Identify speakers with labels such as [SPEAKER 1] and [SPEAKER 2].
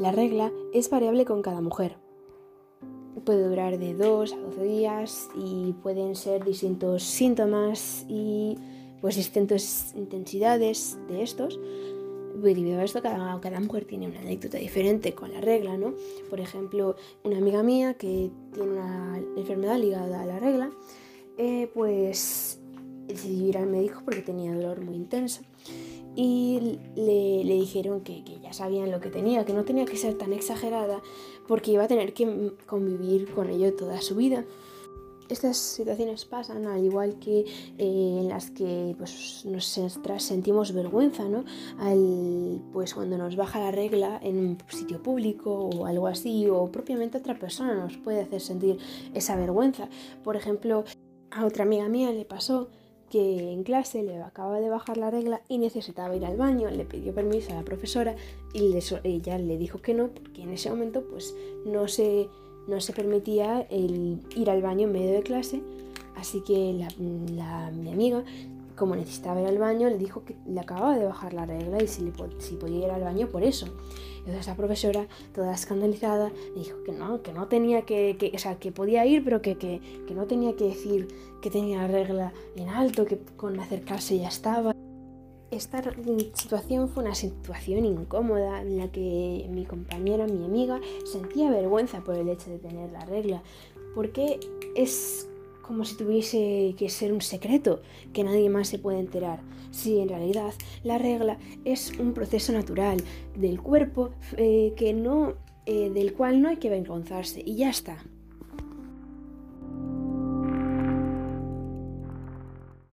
[SPEAKER 1] La regla es variable con cada mujer. Puede durar de 2 a 12 días y pueden ser distintos síntomas y pues distintas intensidades de estos. Debido a esto, cada, mujer tiene una anécdota diferente con la regla, ¿no? Por ejemplo, una amiga mía que tiene una enfermedad ligada a la regla, eh, pues decidió ir al médico porque tenía dolor muy intenso y le, dijeron que, ya sabían lo que tenía, que no tenía que ser tan exagerada porque iba a tener que convivir con ello toda su vida. Estas situaciones pasan al igual que eh, en las que pues, nosotras sentimos vergüenza, ¿no? Al, pues cuando nos baja la regla en un sitio público o algo así, o propiamente otra persona nos puede hacer sentir esa vergüenza. Por ejemplo, a otra amiga mía le pasó que en clase le acaba de bajar la regla y necesitaba ir al baño, le pidió permiso a la profesora y ella le dijo que no, porque en ese momento pues no se, no se permitía ir al baño en medio de clase, así que la, mi amiga como necesitaba ir al baño, le dijo que le acababa de bajar la regla y si, le, si podía ir al baño por eso. Entonces la profesora, toda escandalizada, dijo que no, que no tenía que, que o sea, que podía ir, pero que, que, que, no tenía que decir que tenía la regla en alto, que con acercarse ya estaba. Esta situación fue una situación incómoda en la que mi compañera, mi amiga, sentía vergüenza por el hecho de tener la regla, porque es como si tuviese que ser un secreto que nadie más se puede enterar. Si en realidad la regla es un proceso natural del cuerpo eh, que no, eh, del cual no hay que avergonzarse y ya está.